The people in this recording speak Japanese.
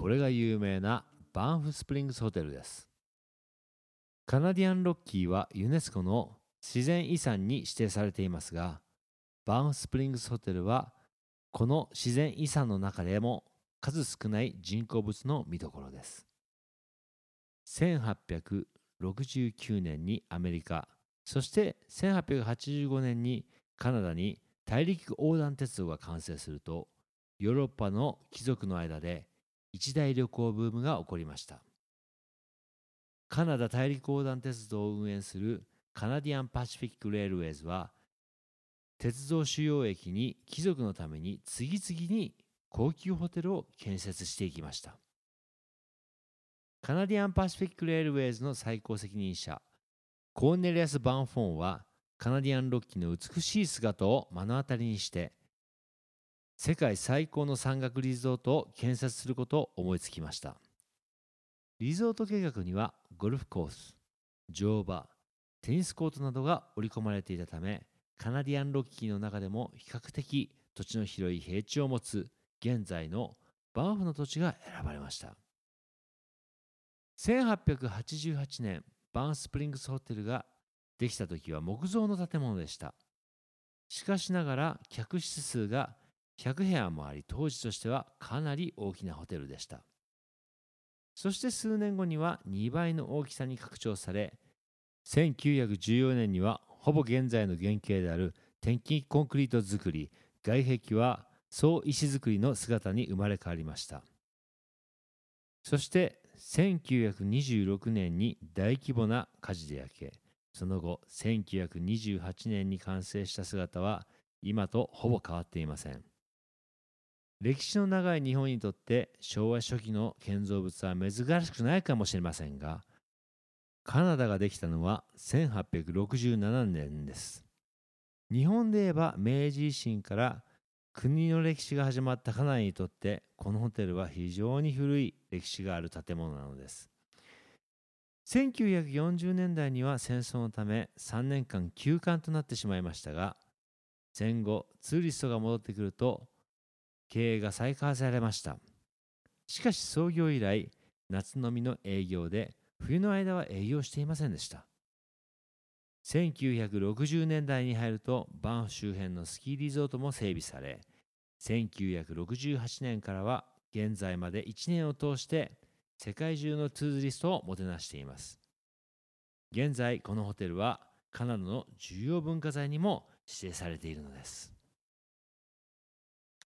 これが有名なバンフスプリングスホテルです。カナディアンロッキーはユネスコの自然遺産に指定されていますがバーンスプリングスホテルはこの自然遺産の中でも数少ない人工物の見どころです。1869年にアメリカそして1885年にカナダに大陸横断鉄道が完成するとヨーロッパの貴族の間で一大旅行ブームが起こりました。カナダ大陸横断鉄道を運営するカナディアンパシフィック・レールウェイズは鉄道主要駅に貴族のために次々に高級ホテルを建設していきました。カナディアンパシフィック・レールウェイズの最高責任者コーネリアス・バンフォンはカナディアンロッキーの美しい姿を目の当たりにして世界最高の山岳リゾートを建設することを思いつきました。リゾート計画にはゴルフコース乗馬テニスコートなどが織り込まれていたためカナディアンロッキーの中でも比較的土地の広い平地を持つ現在のバンフの土地が選ばれました。1888年バンスプリングスホテルができた時は木造の建物でした。しかしながら客室数が100部屋もあり当時としてはかなり大きなホテルでした。そして数年後には2倍の大きさに拡張され1914年にはほぼ現在の原型である天気コンクリート造り外壁は総石造りの姿に生まれ変わりました。そして1926年に大規模な火事で焼けその後1928年に完成した姿は今とほぼ変わっていません。歴史の長い日本にとって昭和初期の建造物は珍しくないかもしれませんがカナダができたのは1867年です。日本で言えば明治維新から国の歴史が始まったカナダにとってこのホテルは非常に古い歴史がある建物なのです。1940年代には戦争のため3年間休館となってしまいましたが戦後ツーリストが戻ってくると経営が再開されました。しかし創業以来夏のみの営業で冬の間は営業していませんでした。1960年代に入るとバンフ周辺のスキーリゾートも整備され1968年からは現在まで1年を通して世界中のツーズリストをもてなしています。現在このホテルはカナダの重要文化財にも指定されているのです。